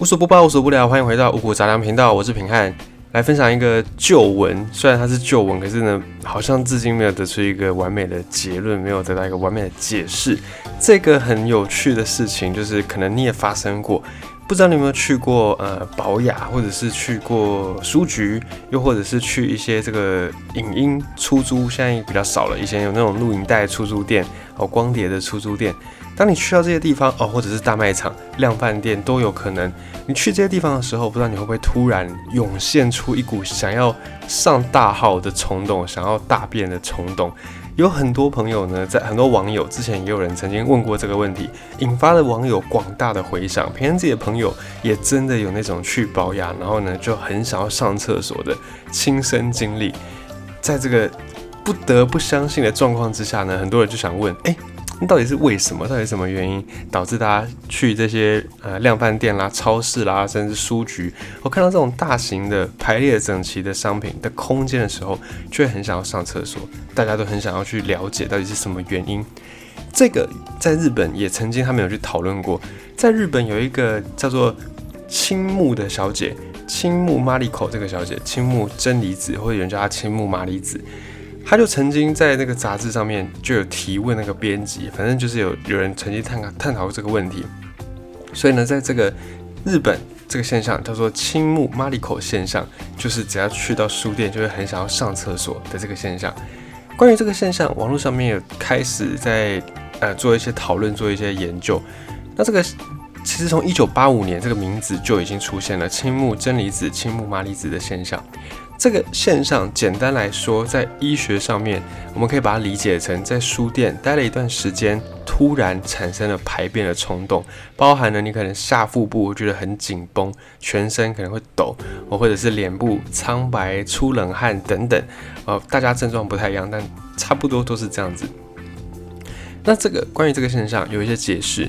无所不报，无所不聊，欢迎回到五谷杂粮频道，我是平汉，来分享一个旧闻。虽然它是旧闻，可是呢，好像至今没有得出一个完美的结论，没有得到一个完美的解释。这个很有趣的事情，就是可能你也发生过，不知道你有没有去过呃保雅，或者是去过书局，又或者是去一些这个影音出租，现在比较少了，以前有那种录影带出租店，哦，光碟的出租店。当你去到这些地方哦，或者是大卖场、量贩店都有可能。你去这些地方的时候，不知道你会不会突然涌现出一股想要上大号的冲动，想要大便的冲动。有很多朋友呢，在很多网友之前也有人曾经问过这个问题，引发了网友广大的回响。平安自己的朋友也真的有那种去保养，然后呢就很想要上厕所的亲身经历。在这个不得不相信的状况之下呢，很多人就想问：哎。那到底是为什么？到底什么原因导致大家去这些呃量贩店啦、超市啦，甚至书局，我看到这种大型的排列整齐的商品的空间的时候，就会很想要上厕所。大家都很想要去了解到底是什么原因。这个在日本也曾经他们有去讨论过，在日本有一个叫做青木的小姐，青木玛丽口这个小姐，青木真理子，或者有人叫她青木玛丽子。他就曾经在那个杂志上面就有提问那个编辑，反正就是有有人曾经探探讨过这个问题，所以呢，在这个日本这个现象叫做青木马里口现象，就是只要去到书店就会很想要上厕所的这个现象。关于这个现象，网络上面有开始在呃做一些讨论，做一些研究。那这个其实从一九八五年这个名字就已经出现了青木真离子、青木麻离子的现象。这个现象简单来说，在医学上面，我们可以把它理解成在书店待了一段时间，突然产生了排便的冲动，包含了你可能下腹部觉得很紧绷，全身可能会抖，或者是脸部苍白、出冷汗等等，呃，大家症状不太一样，但差不多都是这样子。那这个关于这个现象有一些解释。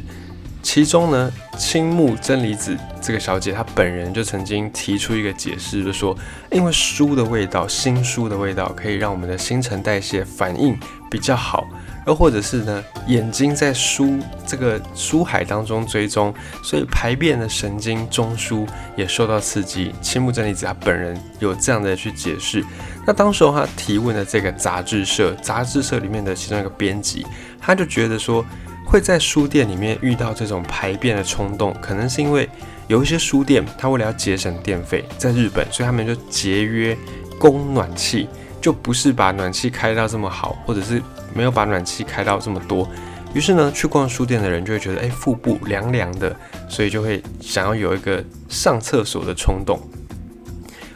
其中呢，青木真理子这个小姐，她本人就曾经提出一个解释，就说，因为书的味道，新书的味道可以让我们的新陈代谢反应比较好，又或者是呢，眼睛在书这个书海当中追踪，所以排便的神经中枢也受到刺激。青木真理子她本人有这样的去解释。那当时她提问的这个杂志社，杂志社里面的其中一个编辑，他就觉得说。会在书店里面遇到这种排便的冲动，可能是因为有一些书店，它为了要节省电费，在日本，所以他们就节约供暖气，就不是把暖气开到这么好，或者是没有把暖气开到这么多。于是呢，去逛书店的人就会觉得，哎，腹部凉凉的，所以就会想要有一个上厕所的冲动。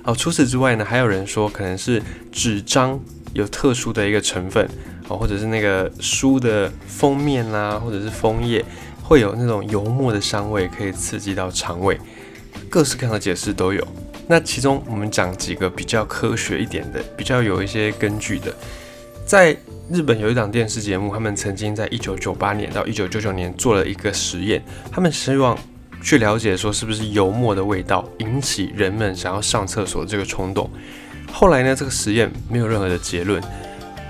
哦，除此之外呢，还有人说，可能是纸张有特殊的一个成分。哦，或者是那个书的封面啦，或者是枫叶，会有那种油墨的香味，可以刺激到肠胃，各式各样的解释都有。那其中我们讲几个比较科学一点的，比较有一些根据的。在日本有一档电视节目，他们曾经在一九九八年到一九九九年做了一个实验，他们希望去了解说是不是油墨的味道引起人们想要上厕所这个冲动。后来呢，这个实验没有任何的结论。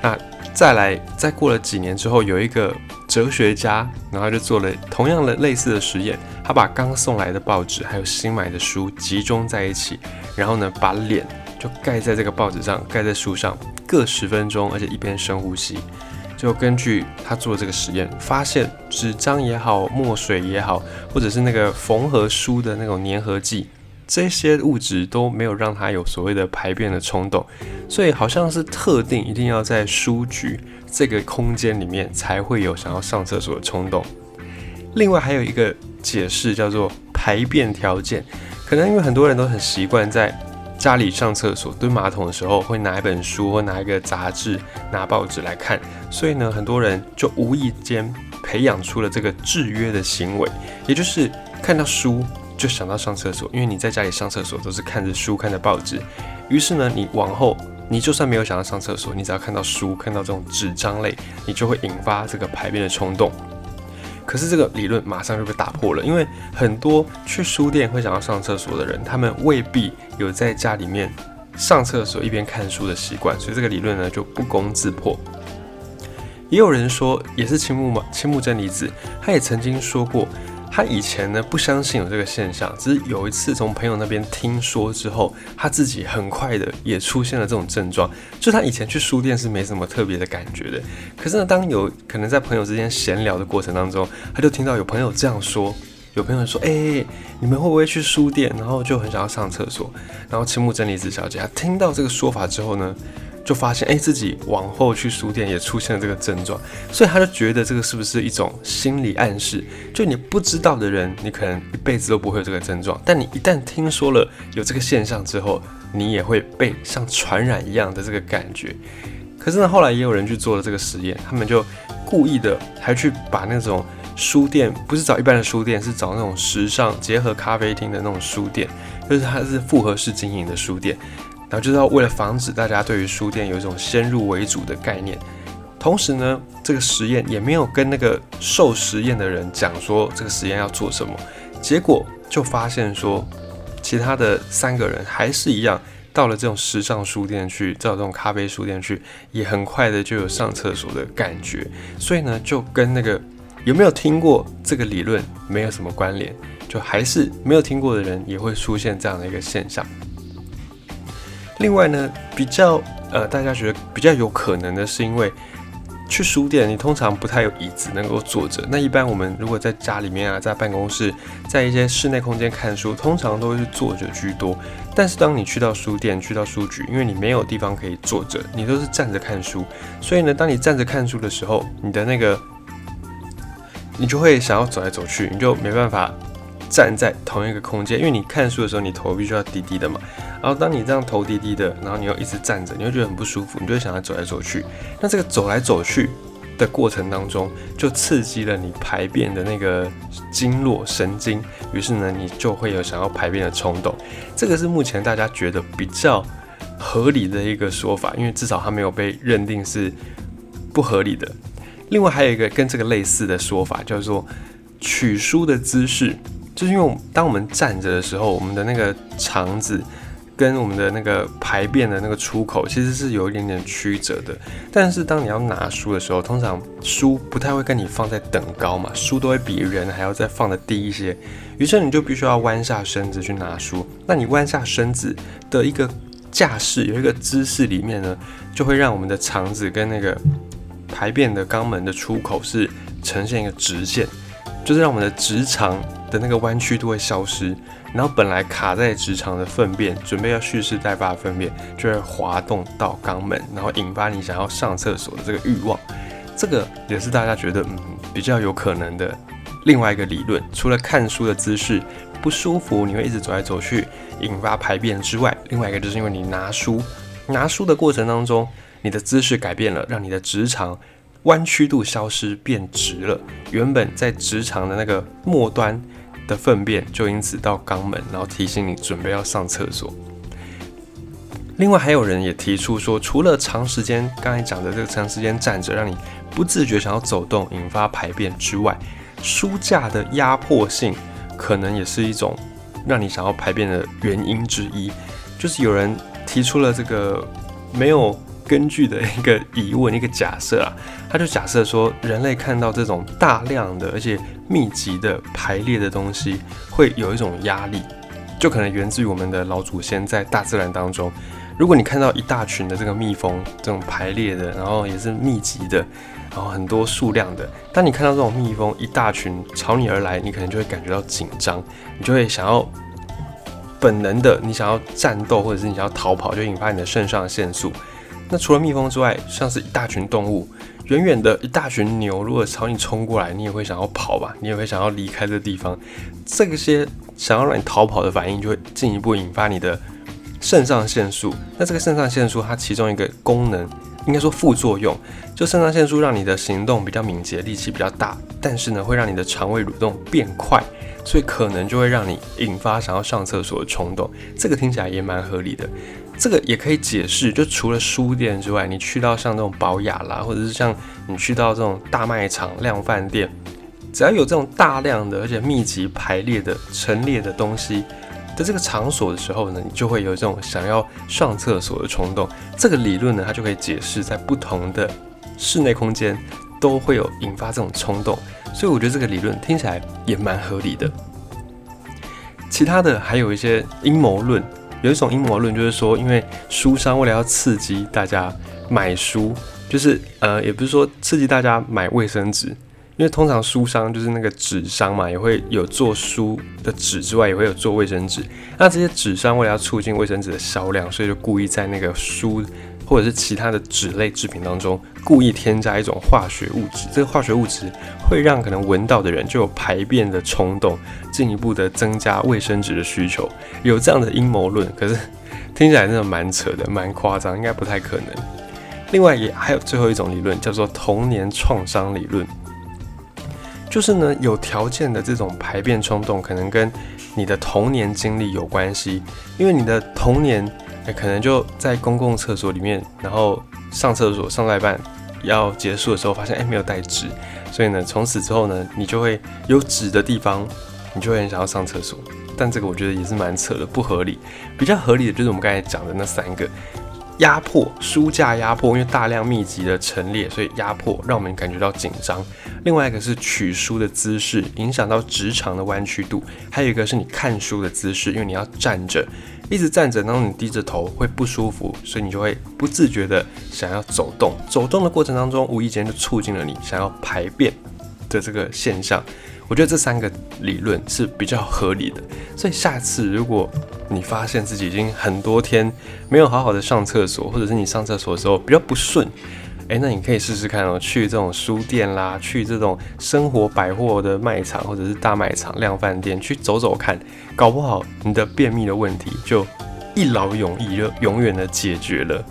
那再来，再过了几年之后，有一个哲学家，然后就做了同样的类似的实验。他把刚送来的报纸还有新买的书集中在一起，然后呢，把脸就盖在这个报纸上，盖在书上，各十分钟，而且一边深呼吸。就根据他做这个实验，发现纸张也好，墨水也好，或者是那个缝合书的那种粘合剂。这些物质都没有让他有所谓的排便的冲动，所以好像是特定一定要在书局这个空间里面才会有想要上厕所的冲动。另外还有一个解释叫做排便条件，可能因为很多人都很习惯在家里上厕所蹲马桶的时候会拿一本书或拿一个杂志、拿报纸来看，所以呢，很多人就无意间培养出了这个制约的行为，也就是看到书。就想到上厕所，因为你在家里上厕所都是看着书、看着报纸，于是呢，你往后你就算没有想要上厕所，你只要看到书、看到这种纸张类，你就会引发这个排便的冲动。可是这个理论马上就被打破了，因为很多去书店会想要上厕所的人，他们未必有在家里面上厕所一边看书的习惯，所以这个理论呢就不攻自破。也有人说，也是青木嘛，青木真理子，他也曾经说过。他以前呢不相信有这个现象，只是有一次从朋友那边听说之后，他自己很快的也出现了这种症状。就他以前去书店是没什么特别的感觉的，可是呢，当有可能在朋友之间闲聊的过程当中，他就听到有朋友这样说，有朋友说：“哎，你们会不会去书店？”然后就很想要上厕所。然后青木真理子小姐她听到这个说法之后呢？就发现，哎，自己往后去书店也出现了这个症状，所以他就觉得这个是不是一种心理暗示？就你不知道的人，你可能一辈子都不会有这个症状，但你一旦听说了有这个现象之后，你也会被像传染一样的这个感觉。可是呢，后来也有人去做了这个实验，他们就故意的还去把那种书店，不是找一般的书店，是找那种时尚结合咖啡厅的那种书店，就是它是复合式经营的书店。然后就是要为了防止大家对于书店有一种先入为主的概念，同时呢，这个实验也没有跟那个受实验的人讲说这个实验要做什么，结果就发现说，其他的三个人还是一样，到了这种时尚书店去，到这种咖啡书店去，也很快的就有上厕所的感觉，所以呢，就跟那个有没有听过这个理论没有什么关联，就还是没有听过的人也会出现这样的一个现象。另外呢，比较呃，大家觉得比较有可能的是，因为去书店，你通常不太有椅子能够坐着。那一般我们如果在家里面啊，在办公室，在一些室内空间看书，通常都是坐着居多。但是当你去到书店、去到书局，因为你没有地方可以坐着，你都是站着看书。所以呢，当你站着看书的时候，你的那个你就会想要走来走去，你就没办法站在同一个空间，因为你看书的时候，你头必须要低低的嘛。然后当你这样头低低的，然后你又一直站着，你会觉得很不舒服，你就会想要走来走去。那这个走来走去的过程当中，就刺激了你排便的那个经络神经，于是呢，你就会有想要排便的冲动。这个是目前大家觉得比较合理的一个说法，因为至少它没有被认定是不合理的。另外还有一个跟这个类似的说法，叫做取书的姿势，就是因为当我们站着的时候，我们的那个肠子。跟我们的那个排便的那个出口其实是有一点点曲折的，但是当你要拿书的时候，通常书不太会跟你放在等高嘛，书都会比人还要再放的低一些，于是你就必须要弯下身子去拿书。那你弯下身子的一个架势，有一个姿势里面呢，就会让我们的肠子跟那个排便的肛门的出口是呈现一个直线，就是让我们的直肠的那个弯曲度会消失。然后本来卡在直肠的粪便，准备要蓄势待发的粪便，就会滑动到肛门，然后引发你想要上厕所的这个欲望。这个也是大家觉得嗯比较有可能的另外一个理论。除了看书的姿势不舒服，你会一直走来走去，引发排便之外，另外一个就是因为你拿书，拿书的过程当中，你的姿势改变了，让你的直肠弯曲度消失，变直了。原本在直肠的那个末端。的粪便就因此到肛门，然后提醒你准备要上厕所。另外还有人也提出说，除了长时间刚才讲的这个长时间站着，让你不自觉想要走动，引发排便之外，书架的压迫性可能也是一种让你想要排便的原因之一。就是有人提出了这个没有。根据的一个疑问，一个假设啊，他就假设说，人类看到这种大量的而且密集的排列的东西，会有一种压力，就可能源自于我们的老祖先在大自然当中。如果你看到一大群的这个蜜蜂，这种排列的，然后也是密集的，然后很多数量的，当你看到这种蜜蜂一大群朝你而来，你可能就会感觉到紧张，你就会想要本能的，你想要战斗或者是你想要逃跑，就引发你的肾上腺素。那除了蜜蜂之外，像是一大群动物，远远的一大群牛，如果朝你冲过来，你也会想要跑吧？你也会想要离开这地方。这些想要让你逃跑的反应，就会进一步引发你的肾上腺素。那这个肾上腺素，它其中一个功能，应该说副作用，就肾上腺素让你的行动比较敏捷，力气比较大，但是呢，会让你的肠胃蠕动变快，所以可能就会让你引发想要上厕所的冲动。这个听起来也蛮合理的。这个也可以解释，就除了书店之外，你去到像这种保雅啦，或者是像你去到这种大卖场、量饭店，只要有这种大量的而且密集排列的陈列的东西的这个场所的时候呢，你就会有这种想要上厕所的冲动。这个理论呢，它就可以解释在不同的室内空间都会有引发这种冲动，所以我觉得这个理论听起来也蛮合理的。其他的还有一些阴谋论，有一种阴谋论就是说，因为书商为了要刺激大家买书，就是呃，也不是说刺激大家买卫生纸，因为通常书商就是那个纸商嘛，也会有做书的纸之外，也会有做卫生纸。那这些纸商为了要促进卫生纸的销量，所以就故意在那个书。或者是其他的纸类制品当中故意添加一种化学物质，这个化学物质会让可能闻到的人就有排便的冲动，进一步的增加卫生纸的需求。有这样的阴谋论，可是听起来真的蛮扯的，蛮夸张，应该不太可能。另外也还有最后一种理论叫做童年创伤理论，就是呢有条件的这种排便冲动可能跟你的童年经历有关系，因为你的童年。哎，可能就在公共厕所里面，然后上厕所上到一半要结束的时候，发现哎没有带纸，所以呢，从此之后呢，你就会有纸的地方，你就会很想要上厕所。但这个我觉得也是蛮扯的，不合理。比较合理的就是我们刚才讲的那三个。压迫书架压迫，因为大量密集的陈列，所以压迫让我们感觉到紧张。另外一个是取书的姿势，影响到直肠的弯曲度。还有一个是你看书的姿势，因为你要站着，一直站着，然后你低着头会不舒服，所以你就会不自觉的想要走动。走动的过程当中，无意间就促进了你想要排便的这个现象。我觉得这三个理论是比较合理的，所以下次如果你发现自己已经很多天没有好好的上厕所，或者是你上厕所的时候比较不顺，诶，那你可以试试看哦，去这种书店啦，去这种生活百货的卖场，或者是大卖场、量贩店去走走看，搞不好你的便秘的问题就一劳永逸，就永远的解决了。